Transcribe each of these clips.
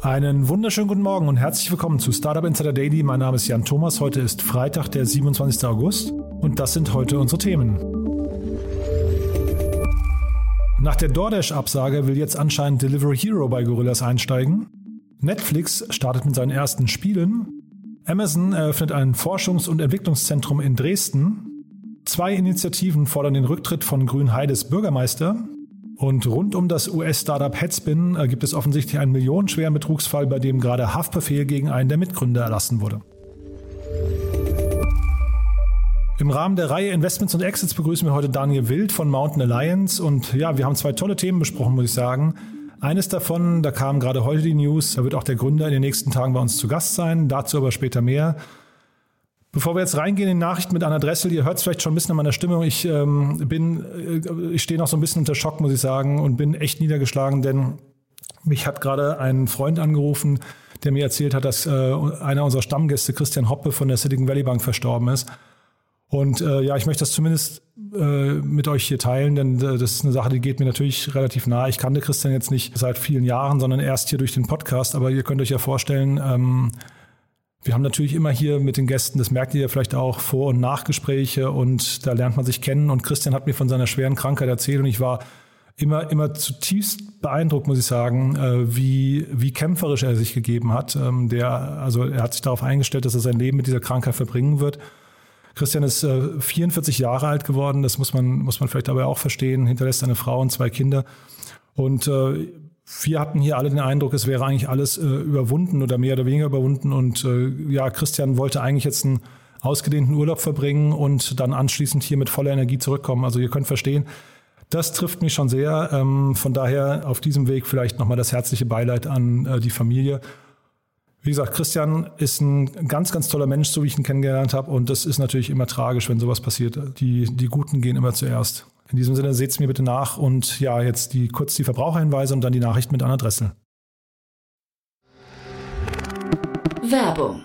Einen wunderschönen guten Morgen und herzlich willkommen zu Startup Insider Daily. Mein Name ist Jan Thomas. Heute ist Freitag, der 27. August und das sind heute unsere Themen. Nach der DoorDash-Absage will jetzt anscheinend Delivery Hero bei Gorillas einsteigen. Netflix startet mit seinen ersten Spielen. Amazon eröffnet ein Forschungs- und Entwicklungszentrum in Dresden. Zwei Initiativen fordern den Rücktritt von Grünheides Bürgermeister. Und rund um das US-Startup Headspin äh, gibt es offensichtlich einen millionenschweren Betrugsfall, bei dem gerade Haftbefehl gegen einen der Mitgründer erlassen wurde. Im Rahmen der Reihe Investments und Exits begrüßen wir heute Daniel Wild von Mountain Alliance. Und ja, wir haben zwei tolle Themen besprochen, muss ich sagen. Eines davon, da kam gerade heute die News, da wird auch der Gründer in den nächsten Tagen bei uns zu Gast sein. Dazu aber später mehr. Bevor wir jetzt reingehen in die Nachrichten mit Anna Dressel, ihr hört es vielleicht schon ein bisschen an meiner Stimmung. Ich ähm, bin, äh, ich stehe noch so ein bisschen unter Schock, muss ich sagen, und bin echt niedergeschlagen, denn mich hat gerade ein Freund angerufen, der mir erzählt hat, dass äh, einer unserer Stammgäste, Christian Hoppe von der Silicon Valley Bank, verstorben ist. Und äh, ja, ich möchte das zumindest äh, mit euch hier teilen, denn äh, das ist eine Sache, die geht mir natürlich relativ nah. Ich kannte Christian jetzt nicht seit vielen Jahren, sondern erst hier durch den Podcast. Aber ihr könnt euch ja vorstellen, ähm, wir haben natürlich immer hier mit den Gästen, das merkt ihr ja vielleicht auch, Vor- und Nachgespräche und da lernt man sich kennen. Und Christian hat mir von seiner schweren Krankheit erzählt und ich war immer, immer zutiefst beeindruckt, muss ich sagen, äh, wie, wie kämpferisch er sich gegeben hat. Ähm, der, also er hat sich darauf eingestellt, dass er sein Leben mit dieser Krankheit verbringen wird. Christian ist 44 äh, Jahre alt geworden, das muss man, muss man vielleicht dabei auch verstehen, hinterlässt eine Frau und zwei Kinder. Und äh, wir hatten hier alle den Eindruck, es wäre eigentlich alles äh, überwunden oder mehr oder weniger überwunden. Und äh, ja, Christian wollte eigentlich jetzt einen ausgedehnten Urlaub verbringen und dann anschließend hier mit voller Energie zurückkommen. Also ihr könnt verstehen, das trifft mich schon sehr. Ähm, von daher auf diesem Weg vielleicht nochmal das herzliche Beileid an äh, die Familie. Wie gesagt, Christian ist ein ganz, ganz toller Mensch, so wie ich ihn kennengelernt habe. Und das ist natürlich immer tragisch, wenn sowas passiert. Die, die Guten gehen immer zuerst. In diesem Sinne, seht es mir bitte nach und ja, jetzt die, kurz die Verbraucherhinweise und dann die Nachricht mit Anna Dressel. Werbung.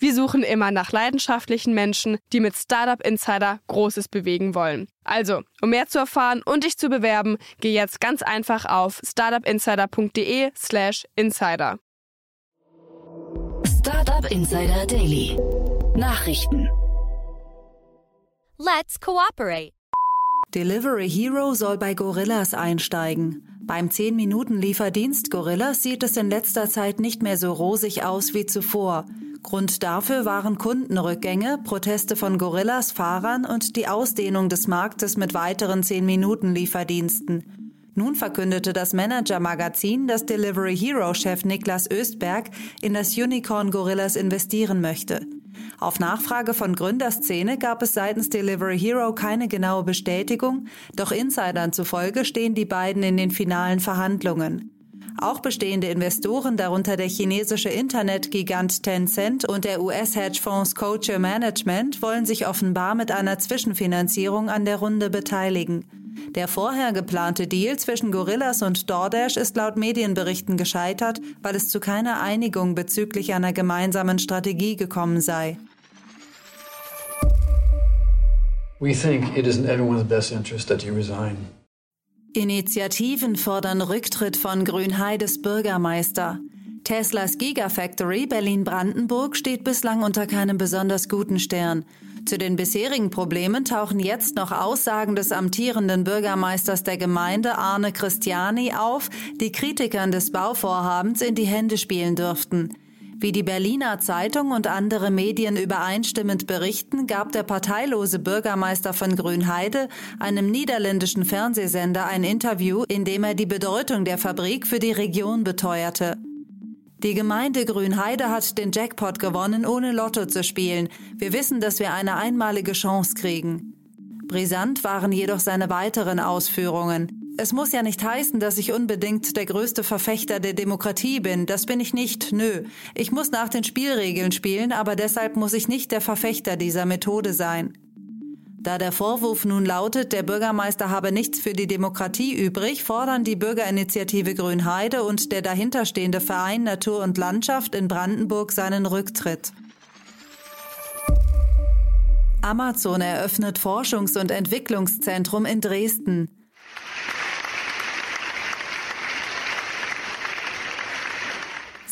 Wir suchen immer nach leidenschaftlichen Menschen, die mit Startup Insider Großes bewegen wollen. Also, um mehr zu erfahren und dich zu bewerben, geh jetzt ganz einfach auf startupinsider.de/slash insider. Startup Insider Daily. Nachrichten. Let's cooperate. Delivery Hero soll bei Gorillas einsteigen. Beim 10-Minuten-Lieferdienst Gorillas sieht es in letzter Zeit nicht mehr so rosig aus wie zuvor. Grund dafür waren Kundenrückgänge, Proteste von Gorillas Fahrern und die Ausdehnung des Marktes mit weiteren 10-Minuten-Lieferdiensten. Nun verkündete das Manager-Magazin, dass Delivery Hero-Chef Niklas Östberg in das Unicorn Gorillas investieren möchte. Auf Nachfrage von Gründerszene gab es seitens Delivery Hero keine genaue Bestätigung, doch Insidern zufolge stehen die beiden in den finalen Verhandlungen. Auch bestehende Investoren, darunter der chinesische Internetgigant Tencent und der US-Hedgefonds Coacher Management, wollen sich offenbar mit einer Zwischenfinanzierung an der Runde beteiligen. Der vorher geplante Deal zwischen Gorillas und DoorDash ist laut Medienberichten gescheitert, weil es zu keiner Einigung bezüglich einer gemeinsamen Strategie gekommen sei. We think it is in everyone's best interest that you resign. Initiativen fordern Rücktritt von Grünheides Bürgermeister. Teslas Gigafactory Berlin-Brandenburg steht bislang unter keinem besonders guten Stern. Zu den bisherigen Problemen tauchen jetzt noch Aussagen des amtierenden Bürgermeisters der Gemeinde Arne Christiani auf, die Kritikern des Bauvorhabens in die Hände spielen dürften. Wie die Berliner Zeitung und andere Medien übereinstimmend berichten, gab der parteilose Bürgermeister von Grünheide einem niederländischen Fernsehsender ein Interview, in dem er die Bedeutung der Fabrik für die Region beteuerte. Die Gemeinde Grünheide hat den Jackpot gewonnen, ohne Lotto zu spielen. Wir wissen, dass wir eine einmalige Chance kriegen. Brisant waren jedoch seine weiteren Ausführungen. Es muss ja nicht heißen, dass ich unbedingt der größte Verfechter der Demokratie bin. Das bin ich nicht. Nö. Ich muss nach den Spielregeln spielen, aber deshalb muss ich nicht der Verfechter dieser Methode sein. Da der Vorwurf nun lautet, der Bürgermeister habe nichts für die Demokratie übrig, fordern die Bürgerinitiative Grünheide und der dahinterstehende Verein Natur und Landschaft in Brandenburg seinen Rücktritt. Amazon eröffnet Forschungs- und Entwicklungszentrum in Dresden.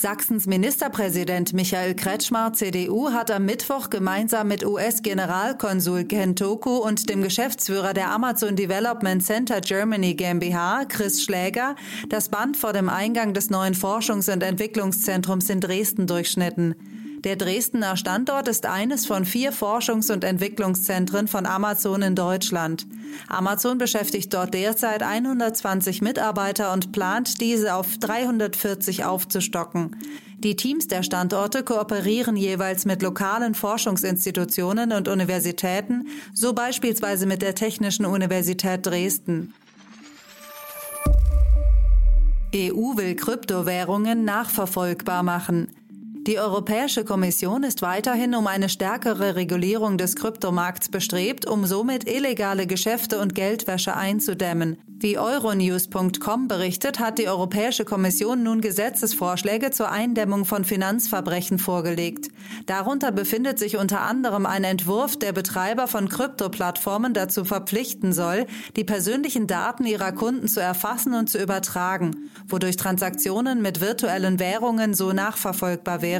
Sachsens Ministerpräsident Michael Kretschmar, CDU, hat am Mittwoch gemeinsam mit US-Generalkonsul Ken Toku und dem Geschäftsführer der Amazon Development Center Germany GmbH, Chris Schläger, das Band vor dem Eingang des neuen Forschungs- und Entwicklungszentrums in Dresden durchschnitten. Der Dresdner Standort ist eines von vier Forschungs- und Entwicklungszentren von Amazon in Deutschland. Amazon beschäftigt dort derzeit 120 Mitarbeiter und plant, diese auf 340 aufzustocken. Die Teams der Standorte kooperieren jeweils mit lokalen Forschungsinstitutionen und Universitäten, so beispielsweise mit der Technischen Universität Dresden. EU will Kryptowährungen nachverfolgbar machen. Die Europäische Kommission ist weiterhin um eine stärkere Regulierung des Kryptomarkts bestrebt, um somit illegale Geschäfte und Geldwäsche einzudämmen. Wie Euronews.com berichtet, hat die Europäische Kommission nun Gesetzesvorschläge zur Eindämmung von Finanzverbrechen vorgelegt. Darunter befindet sich unter anderem ein Entwurf, der Betreiber von Kryptoplattformen dazu verpflichten soll, die persönlichen Daten ihrer Kunden zu erfassen und zu übertragen, wodurch Transaktionen mit virtuellen Währungen so nachverfolgbar wären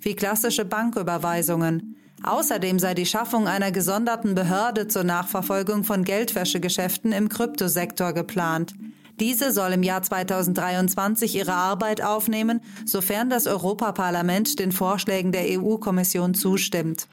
wie klassische Banküberweisungen. Außerdem sei die Schaffung einer gesonderten Behörde zur Nachverfolgung von Geldwäschegeschäften im Kryptosektor geplant. Diese soll im Jahr 2023 ihre Arbeit aufnehmen, sofern das Europaparlament den Vorschlägen der EU-Kommission zustimmt.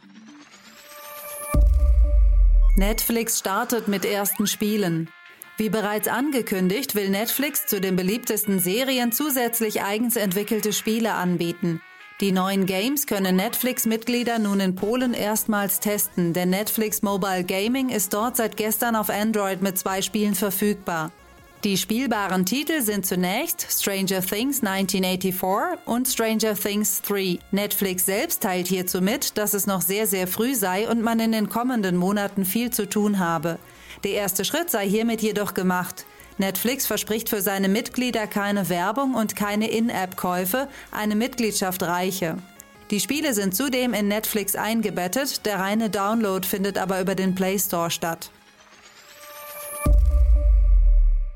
Netflix startet mit ersten Spielen. Wie bereits angekündigt, will Netflix zu den beliebtesten Serien zusätzlich eigens entwickelte Spiele anbieten. Die neuen Games können Netflix-Mitglieder nun in Polen erstmals testen, denn Netflix Mobile Gaming ist dort seit gestern auf Android mit zwei Spielen verfügbar. Die spielbaren Titel sind zunächst Stranger Things 1984 und Stranger Things 3. Netflix selbst teilt hierzu mit, dass es noch sehr, sehr früh sei und man in den kommenden Monaten viel zu tun habe. Der erste Schritt sei hiermit jedoch gemacht. Netflix verspricht für seine Mitglieder keine Werbung und keine In-App-Käufe, eine Mitgliedschaft reiche. Die Spiele sind zudem in Netflix eingebettet, der reine Download findet aber über den Play Store statt.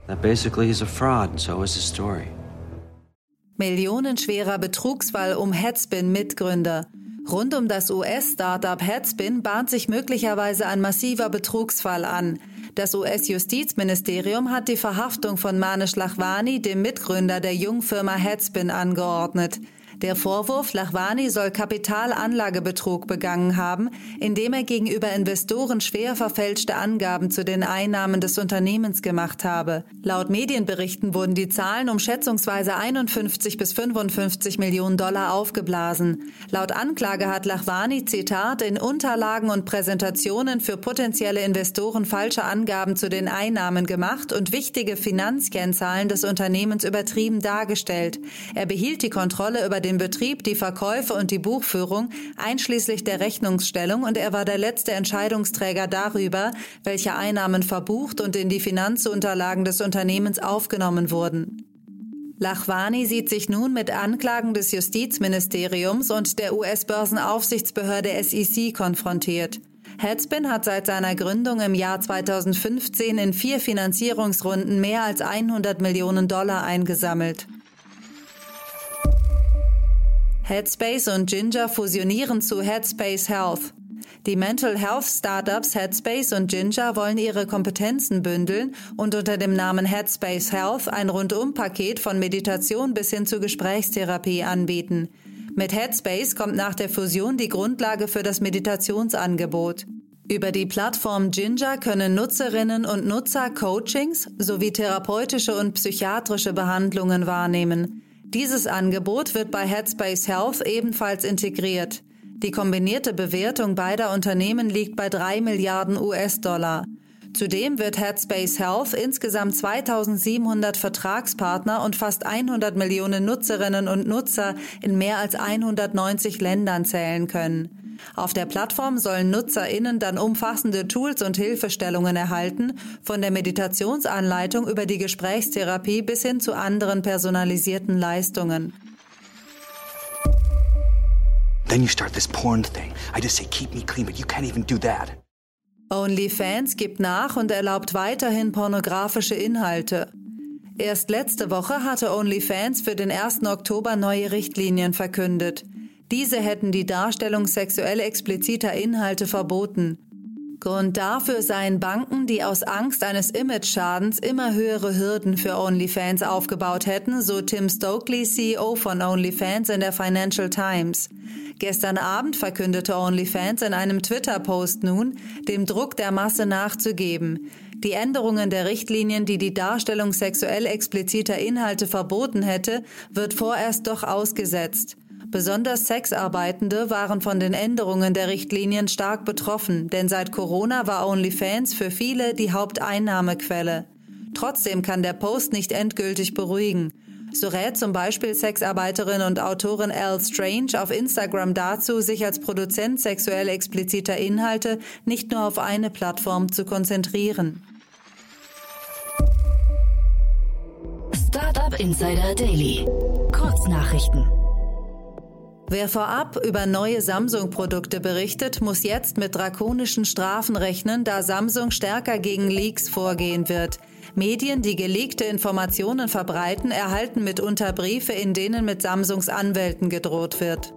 That basically is a fraud, so is the story. Millionenschwerer Betrugsfall um Headspin-Mitgründer. Rund um das US-Startup Headspin bahnt sich möglicherweise ein massiver Betrugsfall an. Das US-Justizministerium hat die Verhaftung von Manish Lachwani, dem Mitgründer der Jungfirma Headspin, angeordnet. Der Vorwurf, Lachwani soll Kapitalanlagebetrug begangen haben, indem er gegenüber Investoren schwer verfälschte Angaben zu den Einnahmen des Unternehmens gemacht habe. Laut Medienberichten wurden die Zahlen um schätzungsweise 51 bis 55 Millionen Dollar aufgeblasen. Laut Anklage hat Lachwani, Zitat, in Unterlagen und Präsentationen für potenzielle Investoren falsche Angaben zu den Einnahmen gemacht und wichtige Finanzkennzahlen des Unternehmens übertrieben dargestellt. Er behielt die Kontrolle über den den Betrieb, die Verkäufe und die Buchführung, einschließlich der Rechnungsstellung, und er war der letzte Entscheidungsträger darüber, welche Einnahmen verbucht und in die Finanzunterlagen des Unternehmens aufgenommen wurden. Lachwani sieht sich nun mit Anklagen des Justizministeriums und der US-Börsenaufsichtsbehörde SEC konfrontiert. Headspin hat seit seiner Gründung im Jahr 2015 in vier Finanzierungsrunden mehr als 100 Millionen Dollar eingesammelt. Headspace und Ginger fusionieren zu Headspace Health. Die Mental Health Startups Headspace und Ginger wollen ihre Kompetenzen bündeln und unter dem Namen Headspace Health ein Rundum-Paket von Meditation bis hin zu Gesprächstherapie anbieten. Mit Headspace kommt nach der Fusion die Grundlage für das Meditationsangebot. Über die Plattform Ginger können Nutzerinnen und Nutzer Coachings sowie therapeutische und psychiatrische Behandlungen wahrnehmen. Dieses Angebot wird bei Headspace Health ebenfalls integriert. Die kombinierte Bewertung beider Unternehmen liegt bei 3 Milliarden US-Dollar. Zudem wird Headspace Health insgesamt 2700 Vertragspartner und fast 100 Millionen Nutzerinnen und Nutzer in mehr als 190 Ländern zählen können. Auf der Plattform sollen NutzerInnen dann umfassende Tools und Hilfestellungen erhalten, von der Meditationsanleitung über die Gesprächstherapie bis hin zu anderen personalisierten Leistungen. Then you start this porn thing. I just say, keep me clean, but you can't even do that. OnlyFans gibt nach und erlaubt weiterhin pornografische Inhalte. Erst letzte Woche hatte OnlyFans für den 1. Oktober neue Richtlinien verkündet. Diese hätten die Darstellung sexuell expliziter Inhalte verboten. Grund dafür seien Banken, die aus Angst eines Image-Schadens immer höhere Hürden für OnlyFans aufgebaut hätten, so Tim Stokely, CEO von OnlyFans in der Financial Times. Gestern Abend verkündete OnlyFans in einem Twitter-Post nun, dem Druck der Masse nachzugeben. Die Änderungen der Richtlinien, die die Darstellung sexuell expliziter Inhalte verboten hätte, wird vorerst doch ausgesetzt. Besonders Sexarbeitende waren von den Änderungen der Richtlinien stark betroffen, denn seit Corona war OnlyFans für viele die Haupteinnahmequelle. Trotzdem kann der Post nicht endgültig beruhigen. So rät zum Beispiel Sexarbeiterin und Autorin Al Strange auf Instagram dazu, sich als Produzent sexuell expliziter Inhalte nicht nur auf eine Plattform zu konzentrieren. Startup Insider Daily. Kurznachrichten. Wer vorab über neue Samsung-Produkte berichtet, muss jetzt mit drakonischen Strafen rechnen, da Samsung stärker gegen Leaks vorgehen wird. Medien, die geleakte Informationen verbreiten, erhalten mitunter Briefe, in denen mit Samsungs Anwälten gedroht wird.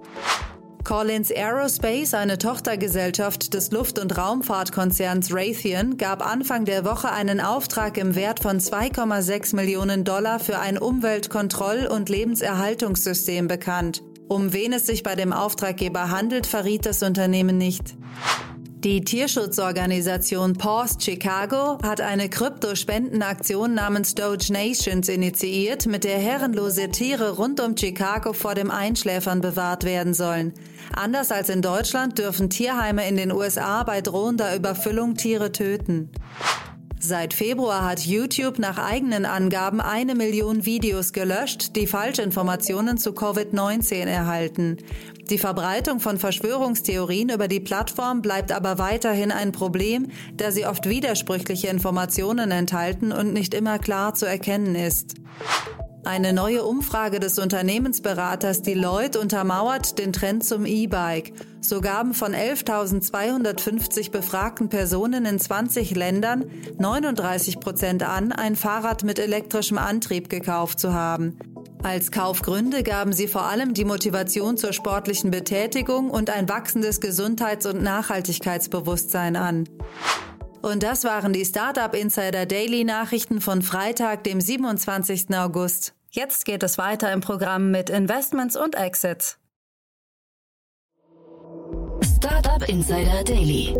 Collins Aerospace, eine Tochtergesellschaft des Luft- und Raumfahrtkonzerns Raytheon, gab Anfang der Woche einen Auftrag im Wert von 2,6 Millionen Dollar für ein Umweltkontroll- und Lebenserhaltungssystem bekannt. Um wen es sich bei dem Auftraggeber handelt, verriet das Unternehmen nicht. Die Tierschutzorganisation Paws Chicago hat eine Kryptospendenaktion namens Doge Nations initiiert, mit der herrenlose Tiere rund um Chicago vor dem Einschläfern bewahrt werden sollen. Anders als in Deutschland dürfen Tierheime in den USA bei drohender Überfüllung Tiere töten. Seit Februar hat YouTube nach eigenen Angaben eine Million Videos gelöscht, die Falschinformationen zu Covid-19 erhalten. Die Verbreitung von Verschwörungstheorien über die Plattform bleibt aber weiterhin ein Problem, da sie oft widersprüchliche Informationen enthalten und nicht immer klar zu erkennen ist. Eine neue Umfrage des Unternehmensberaters Deloitte untermauert den Trend zum E-Bike. So gaben von 11.250 befragten Personen in 20 Ländern 39 Prozent an, ein Fahrrad mit elektrischem Antrieb gekauft zu haben. Als Kaufgründe gaben sie vor allem die Motivation zur sportlichen Betätigung und ein wachsendes Gesundheits- und Nachhaltigkeitsbewusstsein an. Und das waren die Startup Insider Daily Nachrichten von Freitag, dem 27. August. Jetzt geht es weiter im Programm mit Investments und Exits. Startup Insider Daily.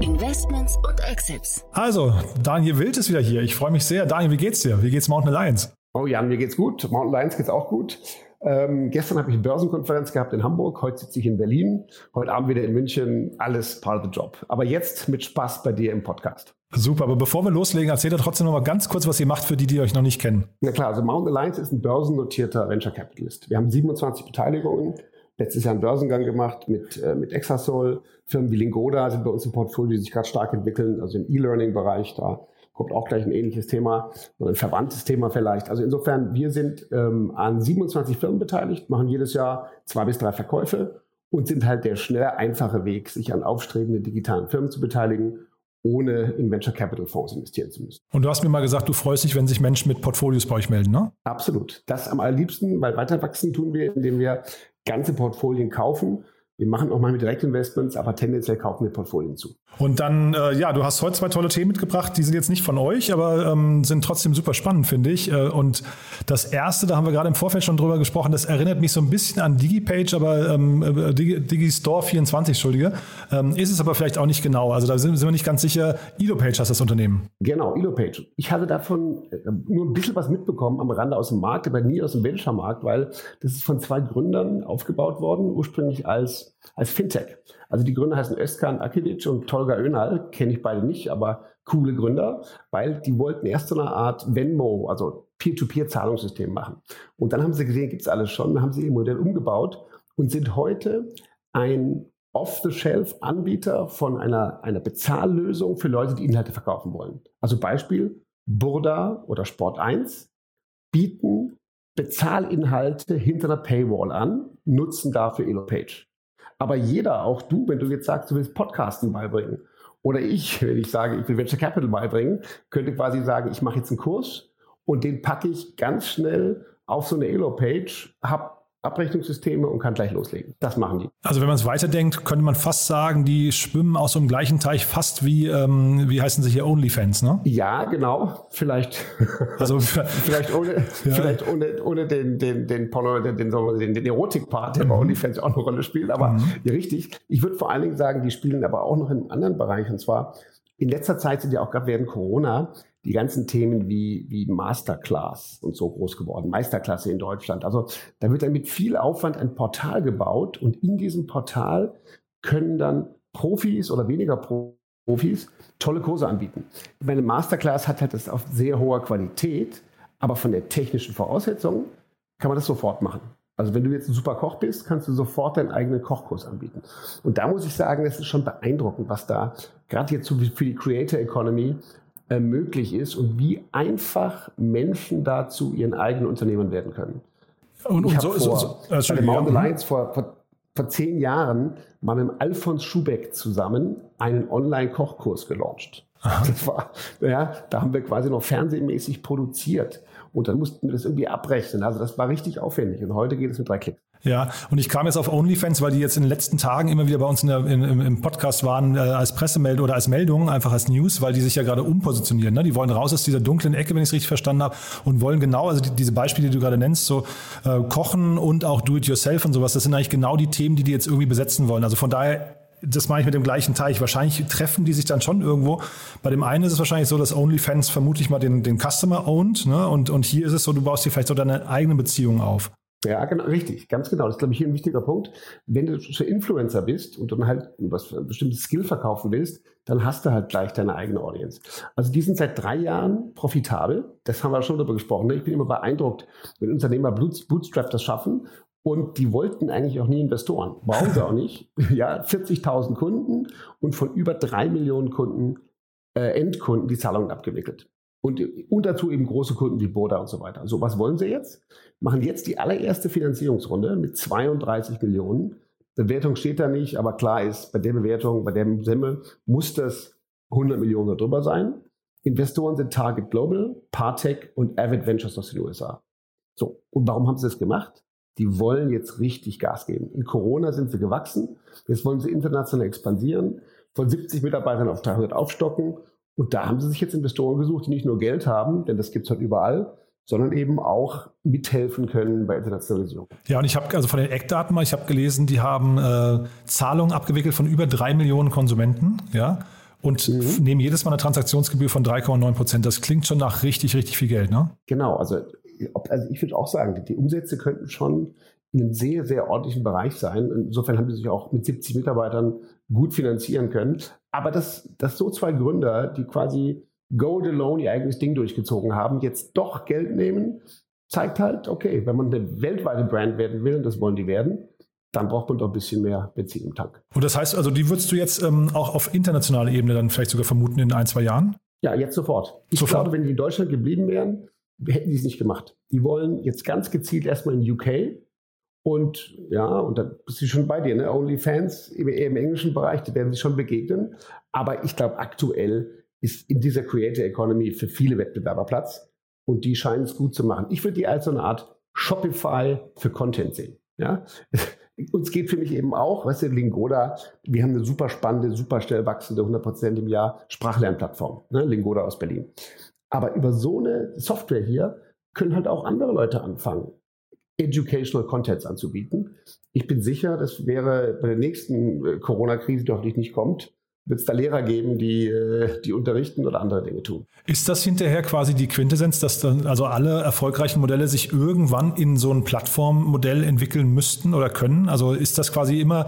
Investments und Exits. Also, Daniel Wild ist wieder hier. Ich freue mich sehr. Daniel, wie geht's dir? Wie geht's Mountain Alliance? Oh Jan, mir geht's gut. Mountain Alliance geht's auch gut. Ähm, gestern habe ich eine Börsenkonferenz gehabt in Hamburg, heute sitze ich in Berlin, heute Abend wieder in München, alles part of the job. Aber jetzt mit Spaß bei dir im Podcast. Super, aber bevor wir loslegen, erzählt doch trotzdem noch mal ganz kurz, was ihr macht für die, die euch noch nicht kennen. Na klar, also Mountain Alliance ist ein börsennotierter Venture Capitalist. Wir haben 27 Beteiligungen, letztes Jahr einen Börsengang gemacht mit, äh, mit Exasol. Firmen wie Lingoda sind bei uns im Portfolio, die sich gerade stark entwickeln, also im E-Learning-Bereich da kommt auch gleich ein ähnliches Thema oder ein verwandtes Thema vielleicht. Also insofern, wir sind ähm, an 27 Firmen beteiligt, machen jedes Jahr zwei bis drei Verkäufe und sind halt der schnelle, einfache Weg, sich an aufstrebenden digitalen Firmen zu beteiligen ohne in Venture Capital Fonds investieren zu müssen. Und du hast mir mal gesagt, du freust dich, wenn sich Menschen mit Portfolios bei euch melden, ne? Absolut. Das am allerliebsten, weil weiter wachsen tun wir, indem wir ganze Portfolien kaufen Wir machen auch mal mit Direktinvestments, aber tendenziell kaufen wir Portfolien zu. Und dann, äh, ja, du hast heute zwei tolle Themen mitgebracht, die sind jetzt nicht von euch, aber ähm, sind trotzdem super spannend, finde ich. Äh, und das erste, da haben wir gerade im Vorfeld schon drüber gesprochen, das erinnert mich so ein bisschen an DigiPage, aber ähm, äh, Digi, Digistore 24, Entschuldige. Ähm, ist es aber vielleicht auch nicht genau. Also da sind, sind wir nicht ganz sicher. Elopage heißt das Unternehmen. Genau, Elopage. Ich hatte davon äh, nur ein bisschen was mitbekommen am Rande aus dem Markt, aber nie aus dem Venture-Markt, weil das ist von zwei Gründern aufgebaut worden, ursprünglich als, als Fintech. Also die Gründer heißen Özkan Akidic und Tolga Önal, kenne ich beide nicht, aber coole Gründer, weil die wollten erst so eine Art Venmo, also Peer-to-Peer-Zahlungssystem machen. Und dann haben sie gesehen, gibt es alles schon, haben sie ihr Modell umgebaut und sind heute ein Off-the-Shelf-Anbieter von einer, einer Bezahllösung für Leute, die Inhalte verkaufen wollen. Also Beispiel, Burda oder Sport 1 bieten Bezahlinhalte hinter einer Paywall an, nutzen dafür Elopage. Aber jeder, auch du, wenn du jetzt sagst, du willst Podcasten beibringen, oder ich, wenn ich sage, ich will Venture Capital beibringen, könnte quasi sagen, ich mache jetzt einen Kurs und den packe ich ganz schnell auf so eine Elo-Page, habe Abrechnungssysteme und kann gleich loslegen. Das machen die. Also wenn man es weiterdenkt, könnte man fast sagen, die schwimmen aus so einem gleichen Teich, fast wie, ähm, wie heißen sie hier, OnlyFans, ne? Ja, genau. Vielleicht, also, vielleicht ohne, ja. vielleicht ohne, ohne den, den, den, Porno, den, den, den, den Erotik-Part, der mhm. bei OnlyFans auch eine Rolle spielt. Aber mhm. ja, richtig. Ich würde vor allen Dingen sagen, die spielen aber auch noch in einem anderen Bereich. Und zwar in letzter Zeit sind ja auch gerade während Corona die ganzen Themen wie, wie Masterclass und so groß geworden, Meisterklasse in Deutschland. Also da wird dann mit viel Aufwand ein Portal gebaut und in diesem Portal können dann Profis oder weniger Profis tolle Kurse anbieten. Meine Masterclass hat halt das auf sehr hoher Qualität, aber von der technischen Voraussetzung kann man das sofort machen. Also wenn du jetzt ein super Koch bist, kannst du sofort deinen eigenen Kochkurs anbieten. Und da muss ich sagen, das ist schon beeindruckend, was da gerade jetzt für die Creator Economy äh, möglich ist und wie einfach Menschen dazu ihren eigenen Unternehmern werden können. Und, und so, vor, so, so, bei der Mountain Alliance vor, vor, vor zehn Jahren mal mit Alfons Schubeck zusammen einen Online-Kochkurs gelauncht. Das war, ja, da haben wir quasi noch fernsehmäßig produziert. Und dann mussten wir das irgendwie abrechnen. Also das war richtig aufwendig. Und heute geht es mit drei Klicks. Ja, und ich kam jetzt auf OnlyFans, weil die jetzt in den letzten Tagen immer wieder bei uns in der, in, im, Podcast waren, äh, als Pressemeldung oder als Meldung, einfach als News, weil die sich ja gerade umpositionieren. Ne? Die wollen raus aus dieser dunklen Ecke, wenn ich es richtig verstanden habe, und wollen genau, also die, diese Beispiele, die du gerade nennst, so äh, Kochen und auch Do-it-yourself und sowas, das sind eigentlich genau die Themen, die die jetzt irgendwie besetzen wollen. Also von daher das mache ich mit dem gleichen Teich. Wahrscheinlich treffen die sich dann schon irgendwo. Bei dem einen ist es wahrscheinlich so, dass OnlyFans vermutlich mal den, den Customer owned, ne? Und, und hier ist es so, du baust dir vielleicht so deine eigene Beziehung auf. Ja, genau, richtig, ganz genau. Das ist, glaube ich, hier ein wichtiger Punkt. Wenn du so Influencer bist und dann halt was ein bestimmtes Skill verkaufen willst, dann hast du halt gleich deine eigene Audience. Also die sind seit drei Jahren profitabel. Das haben wir schon darüber gesprochen. Ne? Ich bin immer beeindruckt, wenn Unternehmer Bootstrap das schaffen und die wollten eigentlich auch nie Investoren. Brauchen sie auch nicht. Ja, 40.000 Kunden und von über drei Millionen Kunden, äh, Endkunden die Zahlungen abgewickelt. Und, und dazu eben große Kunden wie Boda und so weiter. So, was wollen sie jetzt? Machen jetzt die allererste Finanzierungsrunde mit 32 Millionen. Bewertung steht da nicht, aber klar ist, bei der Bewertung, bei dem Semmel muss das 100 Millionen drüber sein. Investoren sind Target Global, Partech und Avid Ventures aus den USA. So, und warum haben sie das gemacht? die wollen jetzt richtig Gas geben. In Corona sind sie gewachsen. Jetzt wollen sie international expandieren, von 70 Mitarbeitern auf 300 aufstocken. Und da haben sie sich jetzt Investoren gesucht, die nicht nur Geld haben, denn das gibt's halt überall, sondern eben auch mithelfen können bei Internationalisierung. Ja, und ich habe also von den Eckdaten mal, ich habe gelesen, die haben äh, Zahlungen abgewickelt von über drei Millionen Konsumenten, ja, und mhm. nehmen jedes Mal eine Transaktionsgebühr von 3,9 Prozent. Das klingt schon nach richtig, richtig viel Geld, ne? Genau, also also ich würde auch sagen, die Umsätze könnten schon in einem sehr, sehr ordentlichen Bereich sein. Insofern haben die sich auch mit 70 Mitarbeitern gut finanzieren können. Aber dass, dass so zwei Gründer, die quasi Gold Alone ihr eigenes Ding durchgezogen haben, jetzt doch Geld nehmen, zeigt halt, okay, wenn man eine weltweite Brand werden will, und das wollen die werden, dann braucht man doch ein bisschen mehr Benzin im Tank. Und das heißt also, die würdest du jetzt ähm, auch auf internationaler Ebene dann vielleicht sogar vermuten in ein, zwei Jahren? Ja, jetzt sofort. Ich sofort. glaube, wenn die in Deutschland geblieben wären, hätten die es nicht gemacht. Die wollen jetzt ganz gezielt erstmal in UK und ja, und da bist du schon bei dir, ne? OnlyFans im, im englischen Bereich, die werden sich schon begegnen. Aber ich glaube, aktuell ist in dieser Creator Economy für viele Wettbewerber Platz und die scheinen es gut zu machen. Ich würde die als so eine Art Shopify für Content sehen. Ja? uns geht für mich eben auch, weißt du, Lingoda, wir haben eine super spannende, super schnell wachsende, 100% im Jahr Sprachlernplattform, ne? Lingoda aus Berlin. Aber über so eine Software hier können halt auch andere Leute anfangen, Educational Contents anzubieten. Ich bin sicher, das wäre bei der nächsten äh, Corona-Krise, die hoffentlich nicht kommt, wird es da Lehrer geben, die, äh, die unterrichten oder andere Dinge tun. Ist das hinterher quasi die Quintessenz, dass dann also alle erfolgreichen Modelle sich irgendwann in so ein Plattformmodell entwickeln müssten oder können? Also ist das quasi immer,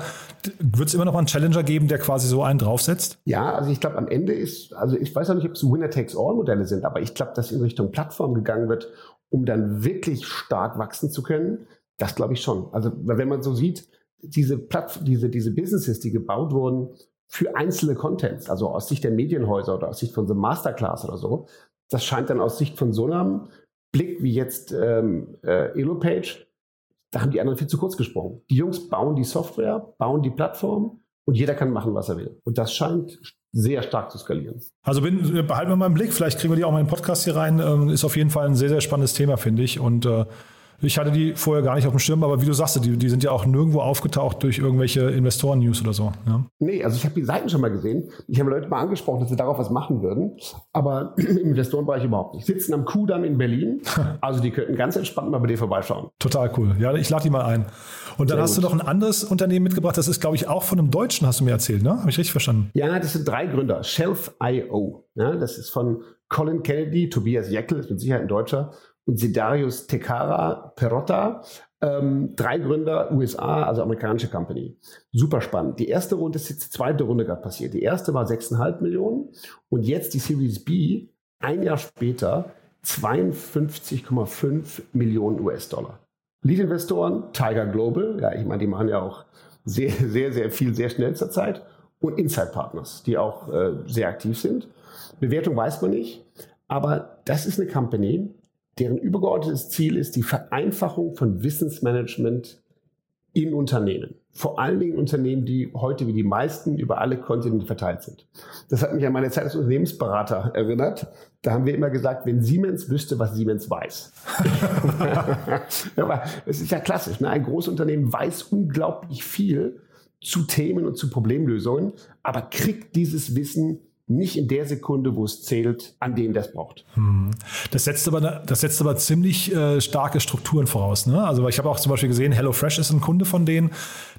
wird es immer noch einen Challenger geben, der quasi so einen draufsetzt? Ja, also ich glaube, am Ende ist, also ich weiß auch nicht, ob es Winner-Takes-all-Modelle sind, aber ich glaube, dass in Richtung Plattform gegangen wird, um dann wirklich stark wachsen zu können. Das glaube ich schon. Also wenn man so sieht, diese, Platt, diese, diese Businesses, die gebaut wurden, für einzelne Contents, also aus Sicht der Medienhäuser oder aus Sicht von so Masterclass oder so. Das scheint dann aus Sicht von so einem Blick wie jetzt ähm, äh, Elopage, da haben die anderen viel zu kurz gesprungen. Die Jungs bauen die Software, bauen die Plattform und jeder kann machen, was er will. Und das scheint sehr stark zu skalieren. Also bin, behalten wir mal im Blick, vielleicht kriegen wir die auch mal in den Podcast hier rein. Ähm, ist auf jeden Fall ein sehr, sehr spannendes Thema, finde ich. Und äh, ich hatte die vorher gar nicht auf dem Schirm, aber wie du sagst, die, die sind ja auch nirgendwo aufgetaucht durch irgendwelche Investoren-News oder so. Ja? Nee, also ich habe die Seiten schon mal gesehen. Ich habe Leute mal angesprochen, dass sie darauf was machen würden, aber im Investorenbereich überhaupt nicht. Sitzen am Kudamm in Berlin, also die könnten ganz entspannt mal bei dir vorbeischauen. Total cool. Ja, ich lade die mal ein. Und dann Sehr hast gut. du noch ein anderes Unternehmen mitgebracht, das ist, glaube ich, auch von einem Deutschen, hast du mir erzählt, ne? Habe ich richtig verstanden? Ja, das sind drei Gründer. Shelf.io. Ja, das ist von Colin Kennedy, Tobias Jeckel, ist mit Sicherheit ein Deutscher, und Sidarius Tekara Perotta, ähm, drei Gründer, USA, also amerikanische Company. Super spannend. Die erste Runde ist jetzt die zweite Runde gerade passiert. Die erste war 6,5 Millionen und jetzt die Series B, ein Jahr später, 52,5 Millionen US-Dollar. Lead-Investoren, Tiger Global, ja, ich meine, die machen ja auch sehr, sehr, sehr viel, sehr schnell zur Zeit. Und Inside Partners, die auch äh, sehr aktiv sind. Bewertung weiß man nicht, aber das ist eine Company, deren übergeordnetes Ziel ist die Vereinfachung von Wissensmanagement in Unternehmen. Vor allen Dingen Unternehmen, die heute wie die meisten über alle Kontinente verteilt sind. Das hat mich an meine Zeit als Unternehmensberater erinnert. Da haben wir immer gesagt, wenn Siemens wüsste, was Siemens weiß. Aber es ist ja klassisch. Ne? Ein Großunternehmen weiß unglaublich viel zu Themen und zu Problemlösungen, aber kriegt dieses Wissen nicht in der Sekunde, wo es zählt, an den das braucht. Hm. Das setzt aber, das setzt aber ziemlich äh, starke Strukturen voraus. Ne? Also ich habe auch zum Beispiel gesehen, HelloFresh ist ein Kunde von denen.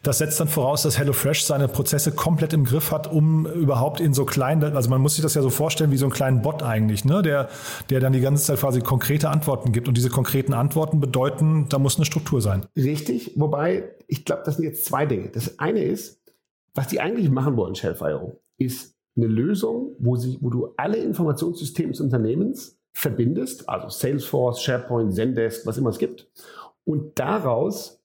Das setzt dann voraus, dass HelloFresh seine Prozesse komplett im Griff hat, um überhaupt in so kleinen, also man muss sich das ja so vorstellen wie so einen kleinen Bot eigentlich, ne? der, der dann die ganze Zeit quasi konkrete Antworten gibt. Und diese konkreten Antworten bedeuten, da muss eine Struktur sein. Richtig, wobei ich glaube, das sind jetzt zwei Dinge. Das eine ist, was die eigentlich machen wollen, Shellfire, ist eine Lösung, wo, sie, wo du alle Informationssysteme des Unternehmens verbindest, also Salesforce, SharePoint, Zendesk, was immer es gibt, und daraus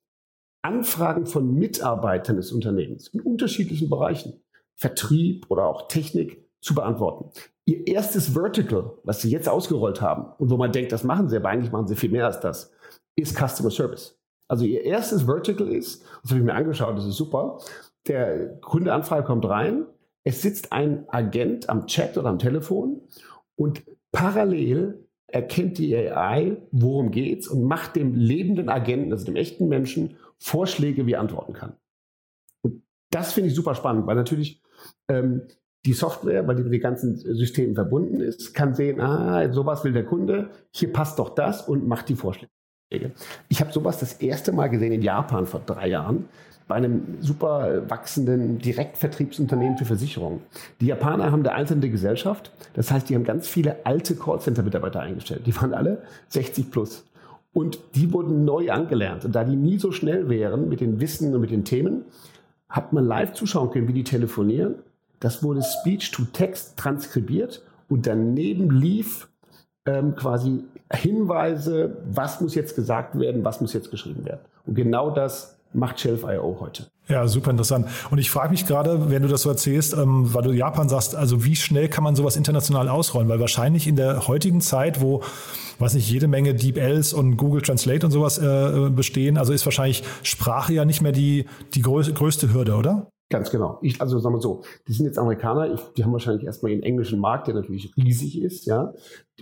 Anfragen von Mitarbeitern des Unternehmens in unterschiedlichen Bereichen, Vertrieb oder auch Technik, zu beantworten. Ihr erstes Vertical, was sie jetzt ausgerollt haben und wo man denkt, das machen sie, aber eigentlich machen sie viel mehr als das, ist Customer Service. Also ihr erstes Vertical ist, das habe ich mir angeschaut, das ist super, der Kundeanfrage kommt rein, es sitzt ein Agent am Chat oder am Telefon und parallel erkennt die AI, worum geht's und macht dem lebenden Agenten, also dem echten Menschen, Vorschläge, wie er antworten kann. Und das finde ich super spannend, weil natürlich ähm, die Software, weil die mit den ganzen Systemen verbunden ist, kann sehen, ah, sowas will der Kunde, hier passt doch das und macht die Vorschläge. Ich habe sowas das erste Mal gesehen in Japan vor drei Jahren bei einem super wachsenden Direktvertriebsunternehmen für Versicherungen. Die Japaner haben eine alternde Gesellschaft. Das heißt, die haben ganz viele alte Callcenter-Mitarbeiter eingestellt. Die waren alle 60 plus. Und die wurden neu angelernt. Und da die nie so schnell wären mit den Wissen und mit den Themen, hat man live zuschauen können, wie die telefonieren. Das wurde Speech to Text transkribiert und daneben lief ähm, quasi Hinweise, was muss jetzt gesagt werden, was muss jetzt geschrieben werden. Und genau das macht Shelf.io heute. Ja, super interessant. Und ich frage mich gerade, wenn du das so erzählst, ähm, weil du Japan sagst, also wie schnell kann man sowas international ausrollen? Weil wahrscheinlich in der heutigen Zeit, wo, weiß nicht, jede Menge DeepLs und Google Translate und sowas äh, bestehen, also ist wahrscheinlich Sprache ja nicht mehr die, die größte, größte Hürde, oder? Ganz genau. Ich, also sagen wir so, die sind jetzt Amerikaner, ich, die haben wahrscheinlich erstmal ihren englischen Markt, der natürlich riesig ist. Ja.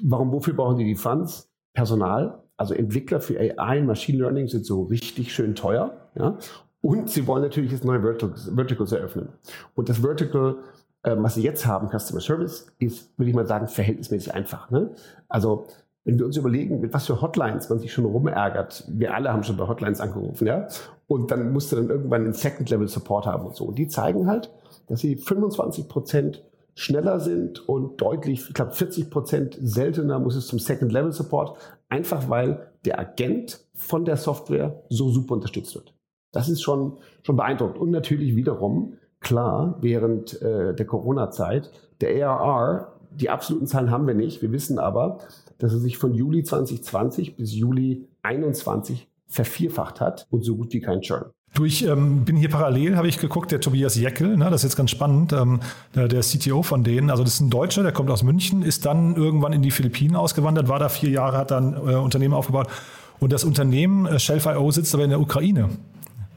Warum, wofür brauchen die die Funds? Personal, also Entwickler für AI Machine Learning sind so richtig schön teuer. Ja? Und sie wollen natürlich jetzt neue Verticals, Verticals eröffnen. Und das Vertical, ähm, was sie jetzt haben, Customer Service, ist, würde ich mal sagen, verhältnismäßig einfach. Ne? Also wenn wir uns überlegen, mit was für Hotlines man sich schon rumärgert, wir alle haben schon bei Hotlines angerufen, ja, und dann musst du dann irgendwann einen Second-Level-Support haben und so. Und die zeigen halt, dass sie 25 Prozent schneller sind und deutlich, ich glaube 40 Prozent seltener muss es zum Second-Level-Support, einfach weil der Agent von der Software so super unterstützt wird. Das ist schon, schon beeindruckend. Und natürlich wiederum, klar, während äh, der Corona-Zeit, der ARR, die absoluten Zahlen haben wir nicht. Wir wissen aber, dass er sich von Juli 2020 bis Juli 2021 vervierfacht hat und so gut wie kein Churn. Du, ich ähm, bin hier parallel, habe ich geguckt, der Tobias Jeckel, ne, das ist jetzt ganz spannend, ähm, der, der CTO von denen, also das ist ein Deutscher, der kommt aus München, ist dann irgendwann in die Philippinen ausgewandert, war da vier Jahre, hat dann äh, Unternehmen aufgebaut und das Unternehmen äh, Shelf.io sitzt aber in der Ukraine.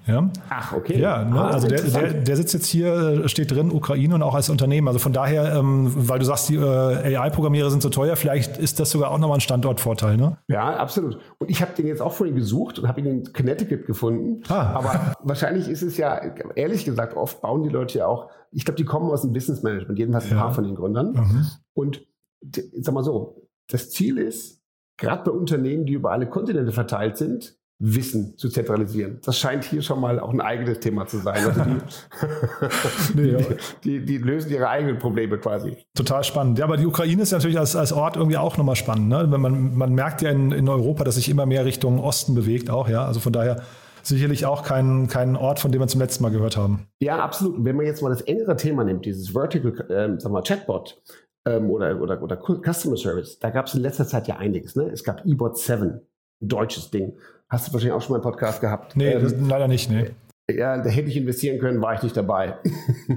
Ja. Ach, okay. Ja, ne? Ah, also der, der, der, sitzt jetzt hier, steht drin, Ukraine und auch als Unternehmen. Also von daher, ähm, weil du sagst, die äh, AI-Programmierer sind so teuer, vielleicht ist das sogar auch nochmal ein Standortvorteil, ne? Ja, absolut. Und ich habe den jetzt auch vorhin gesucht und habe ihn in Connecticut gefunden. Ah. Aber wahrscheinlich ist es ja, ehrlich gesagt, oft bauen die Leute ja auch, ich glaube, die kommen aus dem Business Management, jedenfalls ein ja. paar von den Gründern. Mhm. Und sag mal so, das Ziel ist, gerade bei Unternehmen, die über alle Kontinente verteilt sind, Wissen zu zentralisieren. Das scheint hier schon mal auch ein eigenes Thema zu sein. Also die, die, die, die, lösen ihre eigenen Probleme quasi. Total spannend. Ja, aber die Ukraine ist natürlich als, als Ort irgendwie auch nochmal spannend. Ne? Man, man merkt ja in, in Europa, dass sich immer mehr Richtung Osten bewegt auch. Ja, also von daher sicherlich auch kein, kein Ort, von dem wir zum letzten Mal gehört haben. Ja, absolut. wenn man jetzt mal das engere Thema nimmt, dieses Vertical ähm, sagen wir, Chatbot ähm, oder, oder, oder Customer Service, da gab es in letzter Zeit ja einiges. Ne? Es gab eBot 7, ein deutsches Ding. Hast du wahrscheinlich auch schon mal einen Podcast gehabt? Nee, ähm, leider nicht, nee. Ja, da hätte ich investieren können, war ich nicht dabei.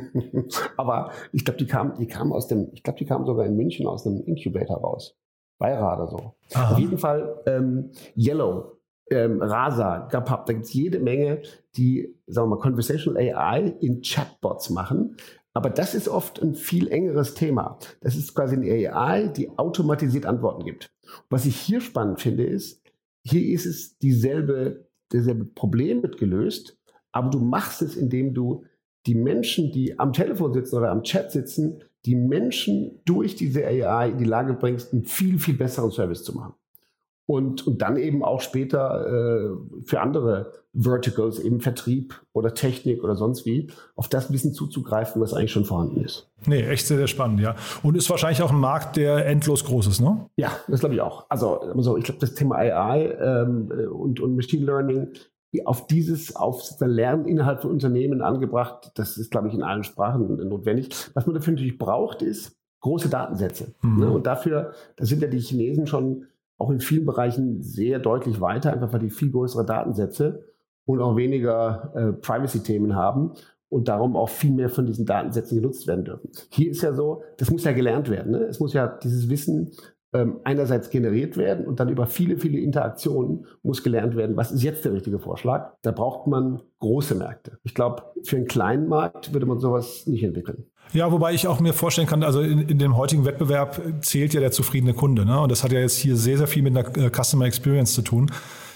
Aber ich glaube, die kamen die kam aus dem, ich glaube, die kamen sogar in München aus einem Incubator raus. Beirad oder so. Aha. Auf jeden Fall ähm, Yellow, ähm, Rasa, Gapap, da gibt es jede Menge, die, sagen wir mal, Conversational AI in Chatbots machen. Aber das ist oft ein viel engeres Thema. Das ist quasi eine AI, die automatisiert Antworten gibt. Was ich hier spannend finde, ist, hier ist es dieselbe, dasselbe Problem mit gelöst, aber du machst es, indem du die Menschen, die am Telefon sitzen oder am Chat sitzen, die Menschen durch diese AI in die Lage bringst, einen viel, viel besseren Service zu machen und, und dann eben auch später äh, für andere Verticals, eben Vertrieb oder Technik oder sonst wie, auf das Wissen zuzugreifen, was eigentlich schon vorhanden ist. Nee, echt sehr, sehr spannend, ja. Und ist wahrscheinlich auch ein Markt, der endlos groß ist, ne? Ja, das glaube ich auch. Also, also ich glaube, das Thema AI ähm, und, und Machine Learning auf dieses, auf das Lernen innerhalb von Unternehmen angebracht, das ist, glaube ich, in allen Sprachen notwendig. Was man dafür natürlich braucht, ist große Datensätze. Mhm. Ne? Und dafür, da sind ja die Chinesen schon auch in vielen Bereichen sehr deutlich weiter, einfach weil die viel größere Datensätze und auch weniger äh, Privacy-Themen haben und darum auch viel mehr von diesen Datensätzen genutzt werden dürfen. Hier ist ja so, das muss ja gelernt werden. Ne? Es muss ja dieses Wissen ähm, einerseits generiert werden und dann über viele, viele Interaktionen muss gelernt werden, was ist jetzt der richtige Vorschlag. Da braucht man große Märkte. Ich glaube, für einen kleinen Markt würde man sowas nicht entwickeln. Ja, wobei ich auch mir vorstellen kann, also in, in dem heutigen Wettbewerb zählt ja der zufriedene Kunde. Ne? Und das hat ja jetzt hier sehr, sehr viel mit einer äh, Customer Experience zu tun.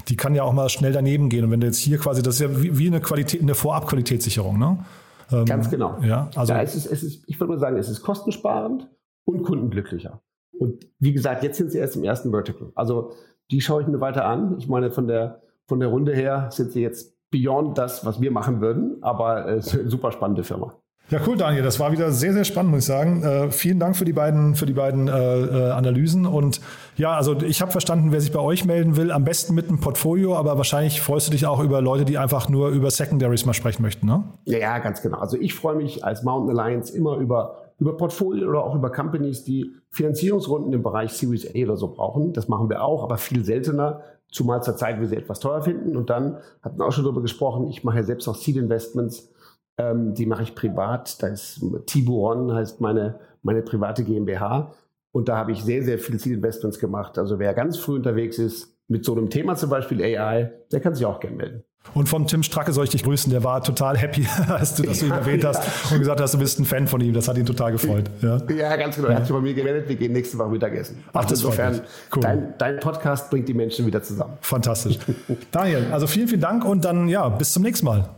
Die kann ja auch mal schnell daneben gehen. Und wenn du jetzt hier quasi, das ist ja wie, wie eine Qualität, eine Vorabqualitätssicherung, ne? Ähm, Ganz genau. Ja, also ja, es ist, es ist, ich würde mal sagen, es ist kostensparend und kundenglücklicher. Und wie gesagt, jetzt sind sie erst im ersten Vertical. Also die schaue ich mir weiter an. Ich meine, von der, von der Runde her sind sie jetzt beyond das, was wir machen würden, aber äh, super spannende Firma. Ja, cool, Daniel. Das war wieder sehr, sehr spannend, muss ich sagen. Äh, vielen Dank für die beiden, für die beiden äh, äh Analysen. Und ja, also ich habe verstanden, wer sich bei euch melden will, am besten mit einem Portfolio, aber wahrscheinlich freust du dich auch über Leute, die einfach nur über Secondaries mal sprechen möchten, ne? Ja, ja ganz genau. Also ich freue mich als Mountain Alliance immer über, über Portfolio oder auch über Companies, die Finanzierungsrunden im Bereich Series A oder so brauchen. Das machen wir auch, aber viel seltener. Zumal zur Zeit wir sie etwas teuer finden. Und dann hatten wir auch schon darüber gesprochen, ich mache ja selbst auch Seed Investments ähm, die mache ich privat. Da ist Tiburon heißt meine, meine private GmbH. Und da habe ich sehr, sehr viele Zielinvestments gemacht. Also wer ganz früh unterwegs ist mit so einem Thema zum Beispiel AI, der kann sich auch gerne melden. Und vom Tim Stracke soll ich dich grüßen. Der war total happy, als du, dass du ihn erwähnt hast ja. und gesagt hast, du bist ein Fan von ihm. Das hat ihn total gefreut. Ja, ja ganz genau. Er hat sich bei mir gemeldet. Wir gehen nächste Woche Mittagessen. Ach, das insofern, cool. dein, dein, Podcast bringt die Menschen wieder zusammen. Fantastisch. Daniel, also vielen, vielen Dank und dann ja, bis zum nächsten Mal.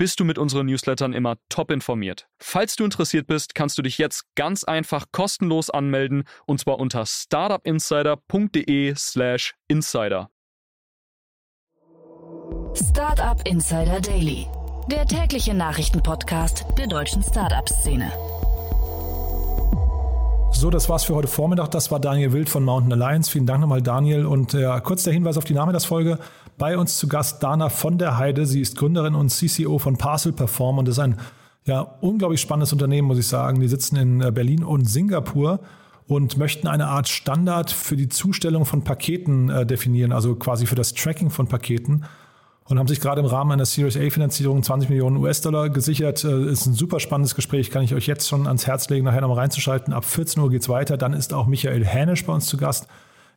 bist du mit unseren Newslettern immer top informiert. Falls du interessiert bist, kannst du dich jetzt ganz einfach kostenlos anmelden und zwar unter startupinsider.de/slash insider. Startup Insider Daily, der tägliche Nachrichtenpodcast der deutschen Startup-Szene. So, das war's für heute Vormittag. Das war Daniel Wild von Mountain Alliance. Vielen Dank nochmal, Daniel. Und äh, kurz der Hinweis auf die Nachmittagsfolge. Bei uns zu Gast Dana von der Heide. Sie ist Gründerin und CCO von Parcel Perform und ist ein ja, unglaublich spannendes Unternehmen, muss ich sagen. Die sitzen in äh, Berlin und Singapur und möchten eine Art Standard für die Zustellung von Paketen äh, definieren, also quasi für das Tracking von Paketen. Und haben sich gerade im Rahmen einer Series A-Finanzierung 20 Millionen US-Dollar gesichert. Äh, ist ein super spannendes Gespräch, kann ich euch jetzt schon ans Herz legen, nachher nochmal reinzuschalten. Ab 14 Uhr geht's weiter. Dann ist auch Michael Hänisch bei uns zu Gast.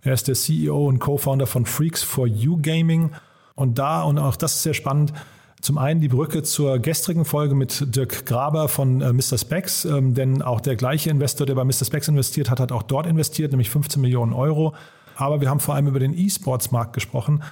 Er ist der CEO und Co-Founder von Freaks for You Gaming. Und da, und auch das ist sehr spannend, zum einen die Brücke zur gestrigen Folge mit Dirk Graber von äh, Mr. Specs, ähm, denn auch der gleiche Investor, der bei Mr. Specs investiert hat, hat auch dort investiert, nämlich 15 Millionen Euro. Aber wir haben vor allem über den E-Sports-Markt gesprochen.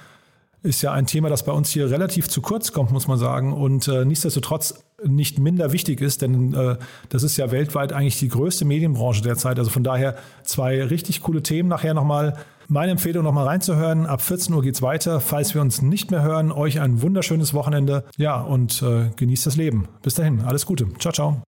Ist ja ein Thema, das bei uns hier relativ zu kurz kommt, muss man sagen, und äh, nichtsdestotrotz nicht minder wichtig ist, denn äh, das ist ja weltweit eigentlich die größte Medienbranche derzeit. Also von daher zwei richtig coole Themen. Nachher nochmal meine Empfehlung, nochmal reinzuhören. Ab 14 Uhr geht's weiter. Falls wir uns nicht mehr hören, euch ein wunderschönes Wochenende. Ja, und äh, genießt das Leben. Bis dahin, alles Gute. Ciao, ciao.